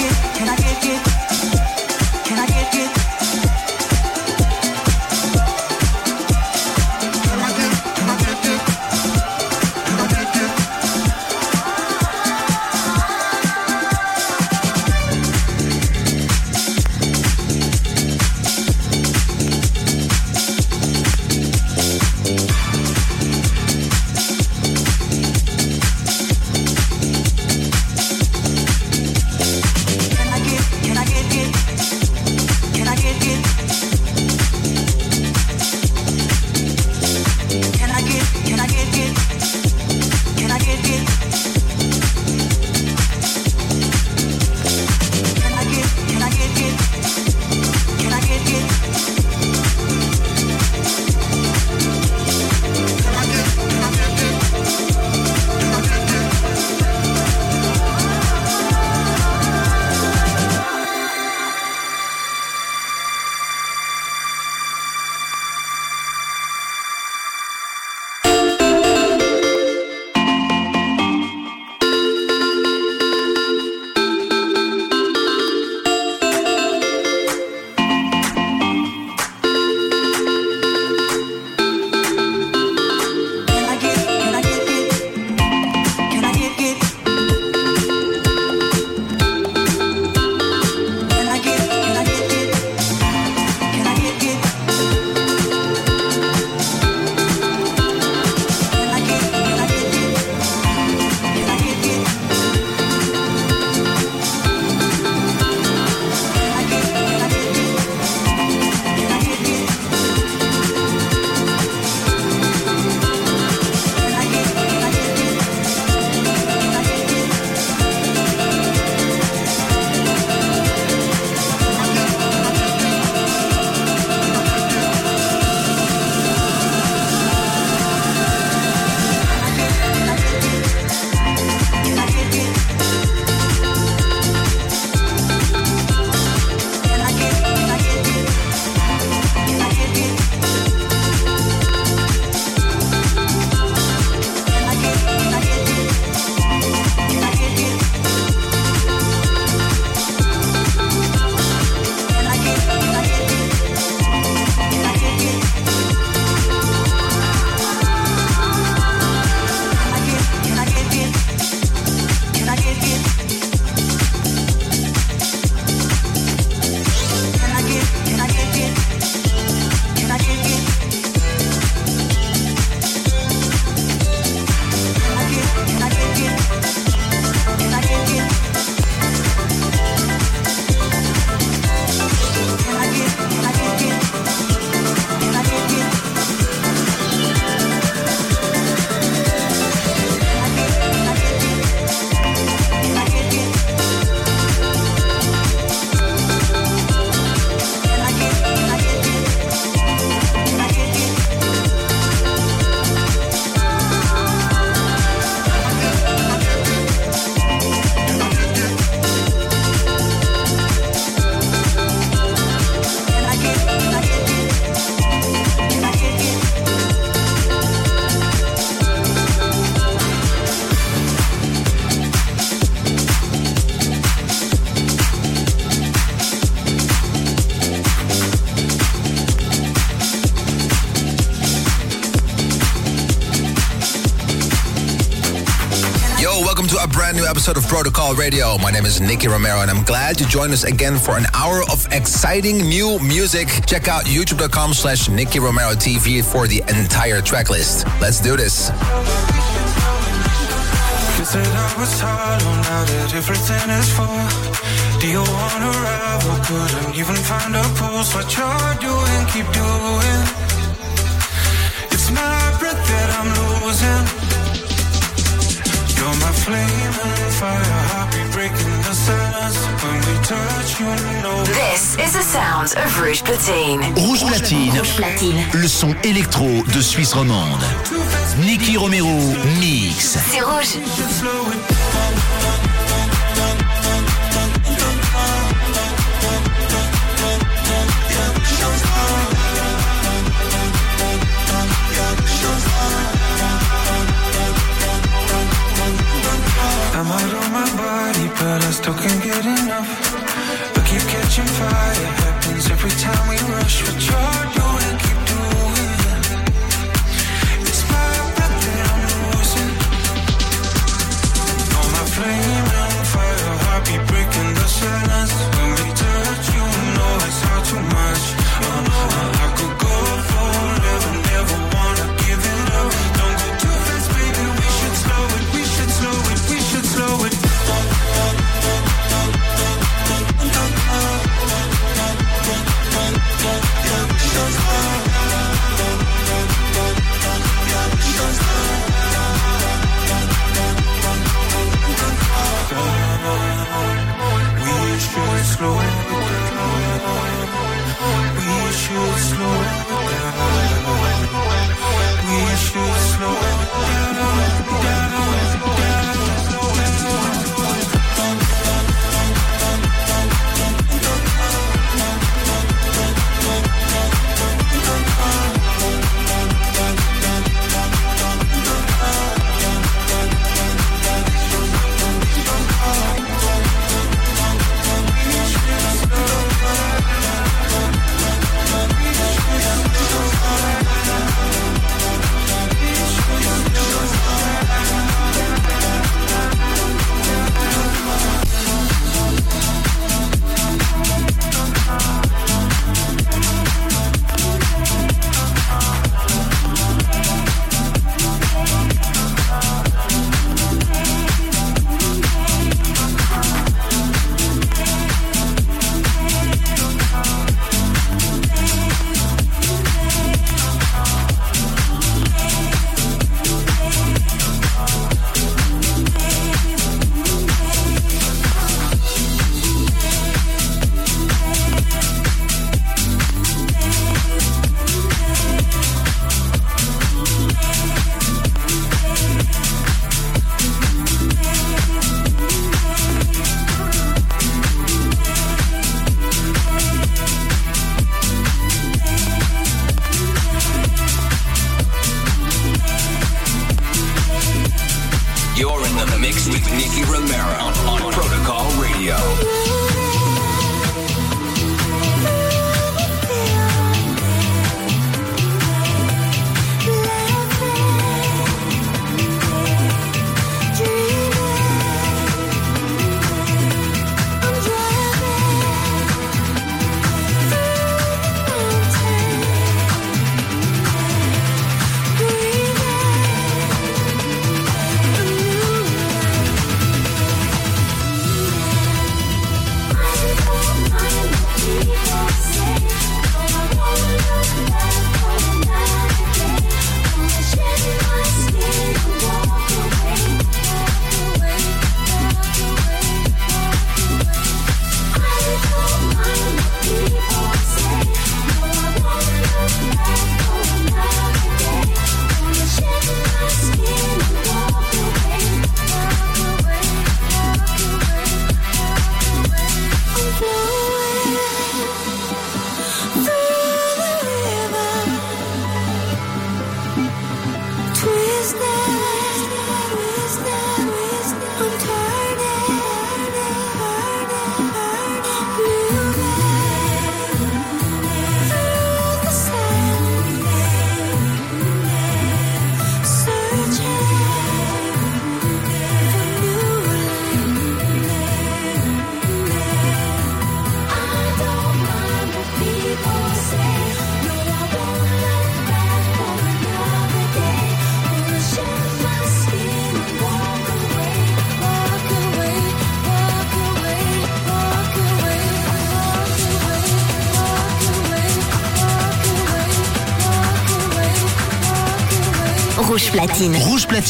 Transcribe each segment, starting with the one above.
Get, can I get, get, can I get, get? Episode of Protocol Radio. My name is Nicky Romero, and I'm glad you joined us again for an hour of exciting new music. Check out youtube.com slash Nicky Romero TV for the entire track list. Let's do this. You said I was now that everything is full. Do you wanna rival? Couldn't even find a pulse. What you're doing, keep doing. It's my breath that I'm losing. flame and fire, happy This is the sound of Rouge Platine. Rouge Platine. Rouge Platine. Le son électro de Suisse romande. Nicky Romero mix. C'est rouge.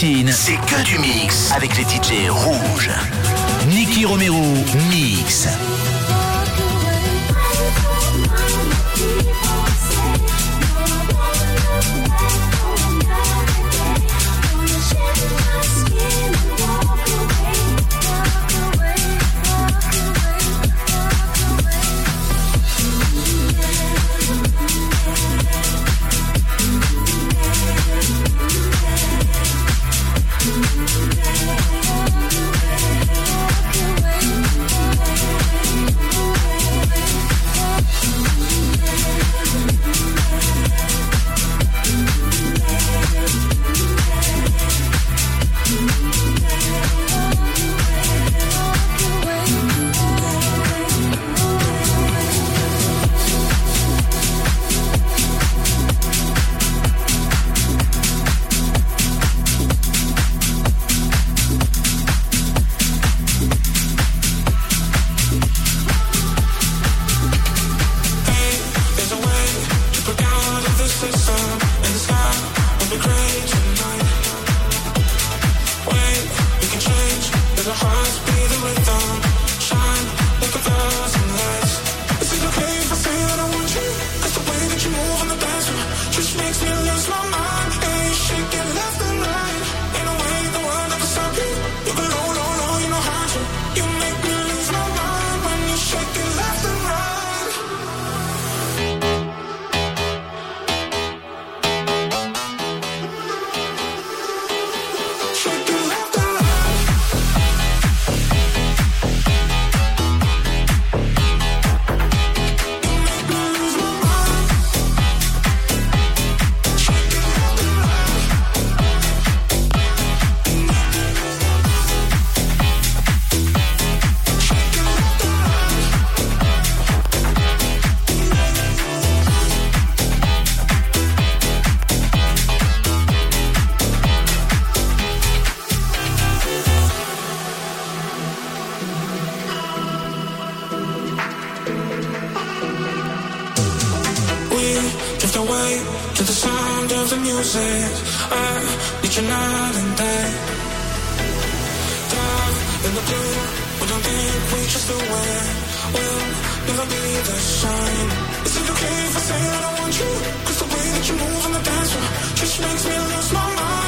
C'est que du mix avec les DJ rouges. Nicky Romero, mix. Away to the sound of the music. I need you night and day. Dive in the blue, we don't think we just the way. We'll never be the same. Is it okay if I say that I want you? Cause the way that you move on the dance floor just makes me lose my mind.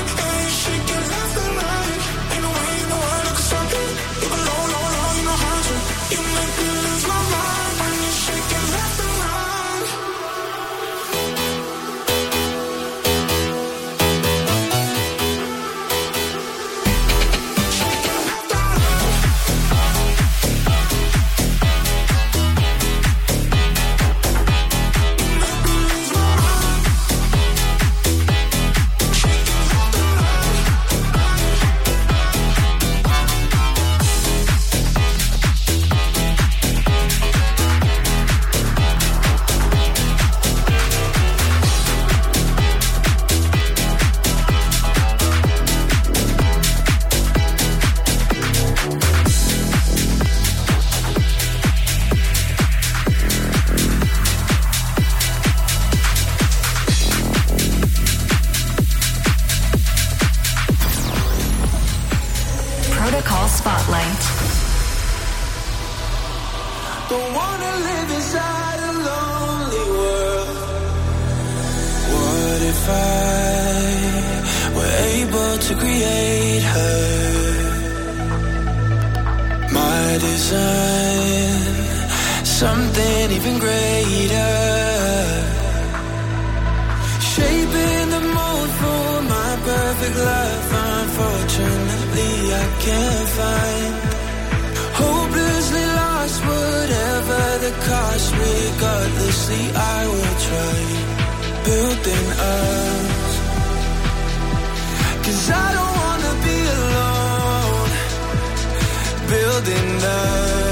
Even greater. Shaping the mold for my perfect life. Unfortunately, I can't find. Hopelessly lost, whatever the cost, regardlessly, I will try. Building us. Cause I don't wanna be alone. Building us.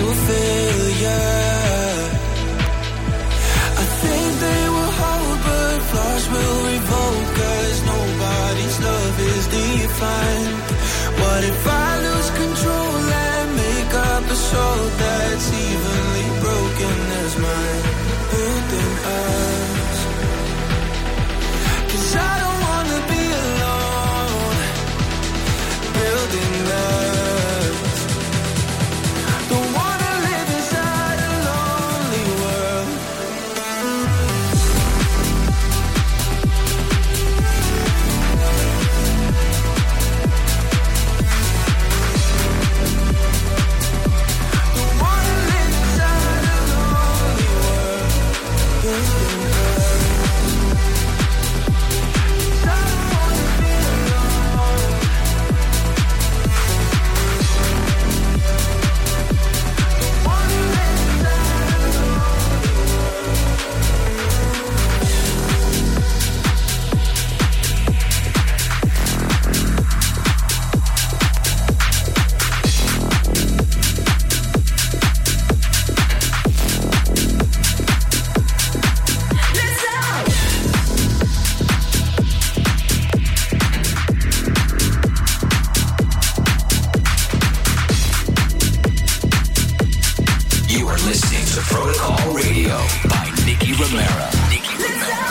Into failure? I think they will hold, but flaws will revolt, cause nobody's love is defined. What if I Protocol Radio by Nicky Romero. Nicky Romero.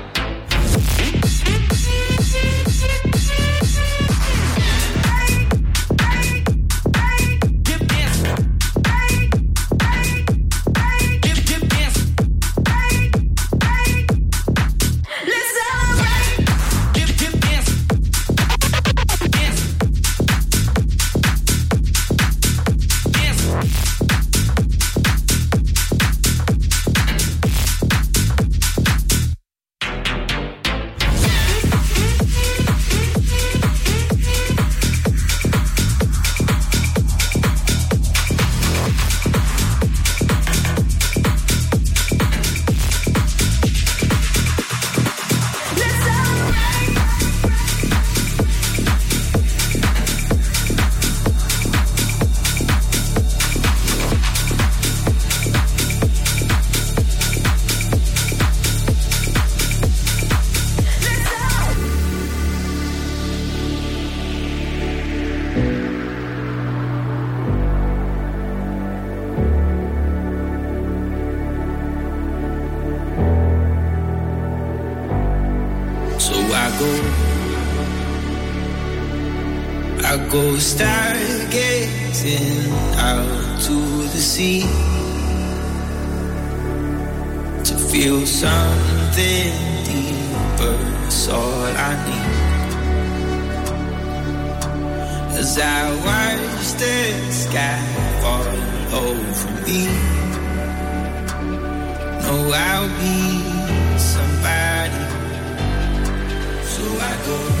Go stargazing out to the sea to feel something deeper. It's all I need. As I watch the sky fall over me, know I'll be somebody. So I go.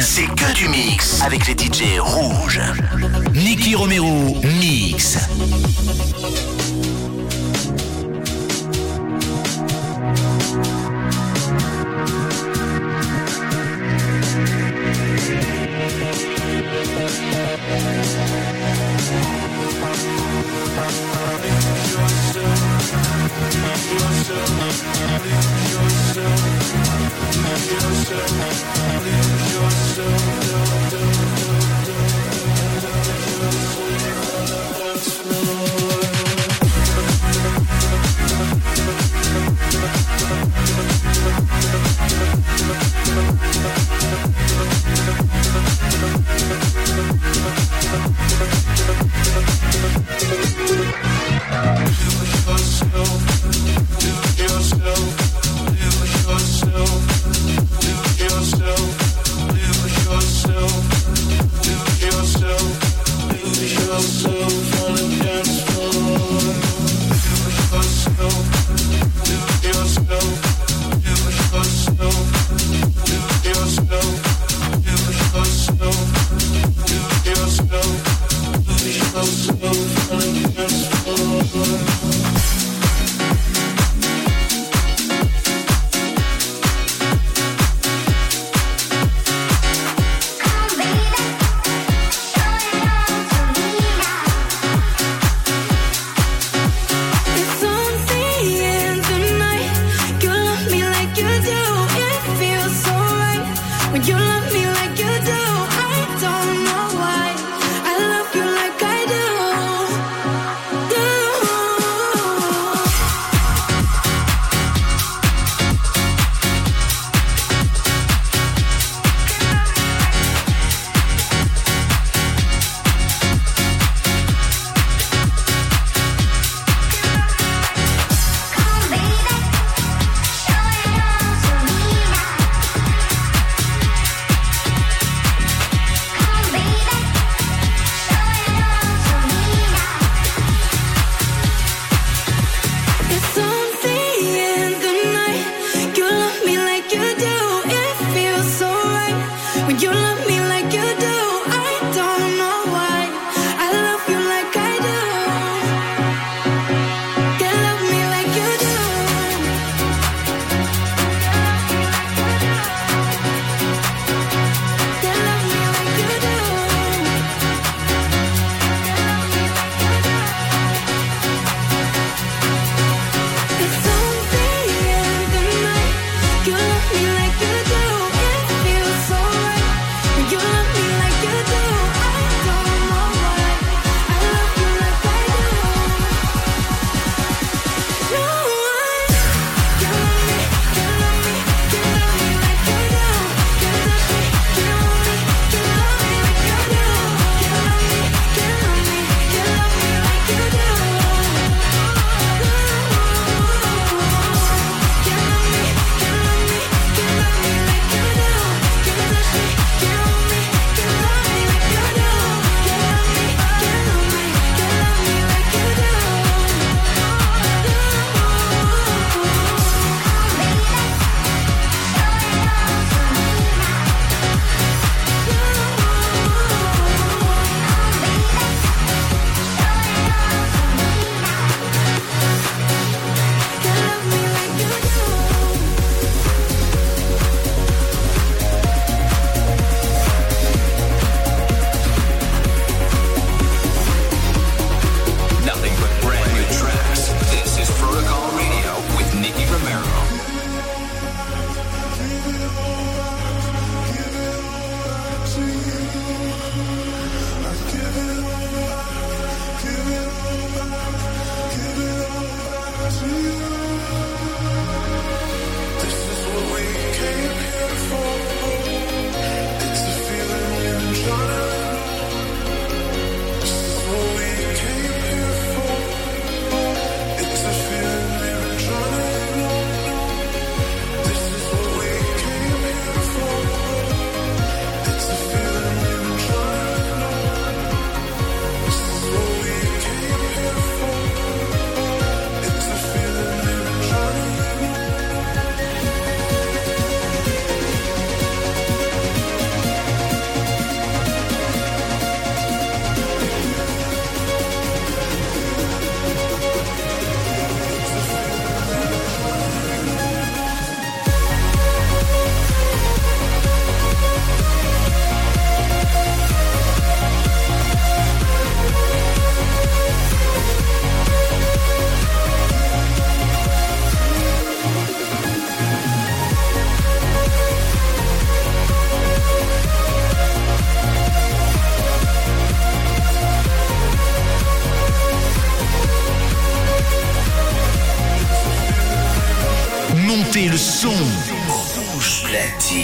C'est que du mix avec les DJ rouges.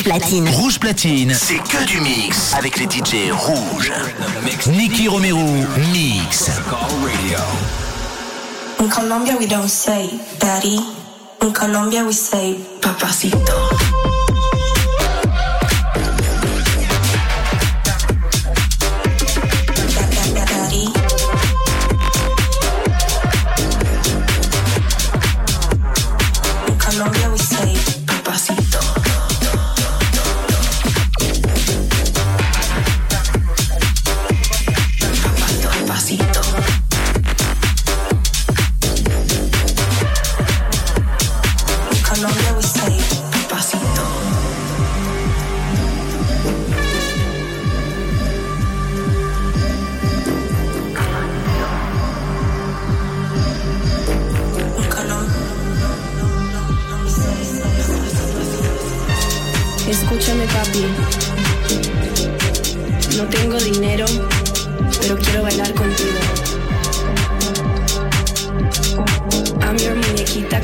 Rouge Platine. Rouge Platine. C'est que du mix avec les DJ rouges. Nicky Romero Mix. In Colombia we don't say daddy. In Colombia we say papacito.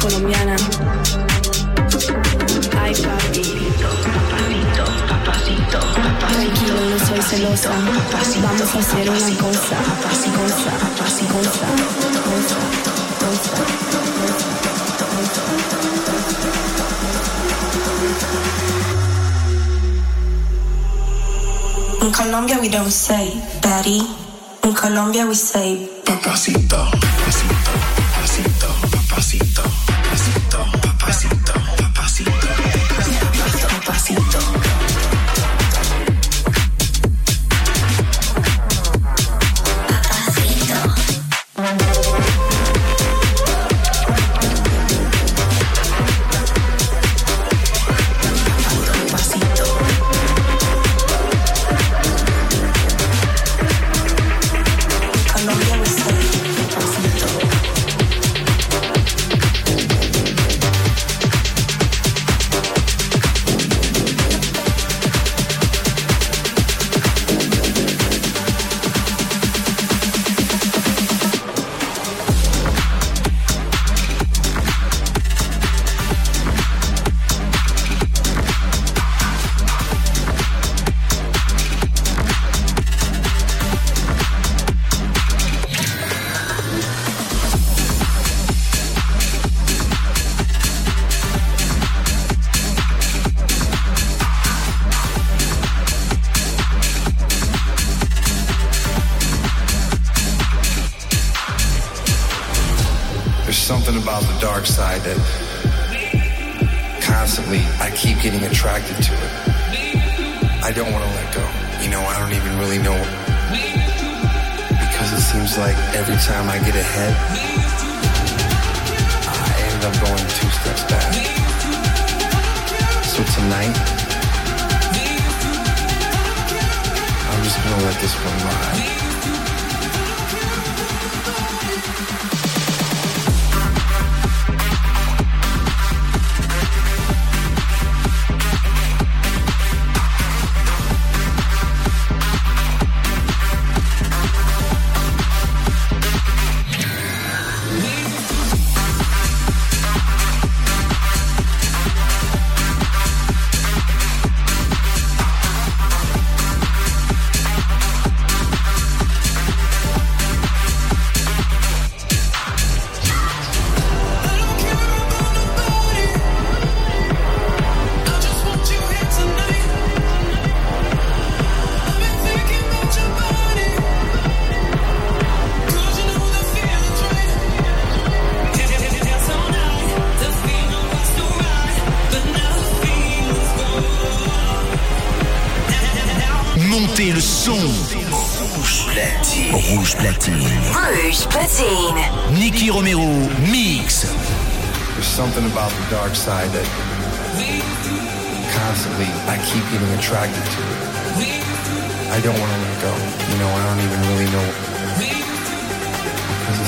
colombiana. Ay, papacito, papacito, papacito. no soy celosa. Vamos a hacer una cosa, cosa, cosa, cosa, cosa. In Colombia we don't say daddy. In Colombia we say papacito. papacito. Dark side that constantly I keep getting attracted to it. I don't want to let go. You know, I don't even really know because it seems like every time I get ahead, I end up going two steps back. So tonight, I'm just gonna let this one ride.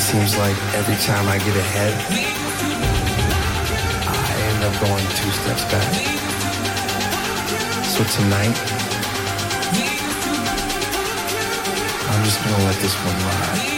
Seems like every time I get ahead, I end up going two steps back. So tonight, I'm just gonna let this one ride.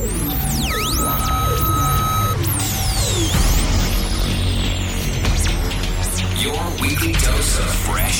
Fresh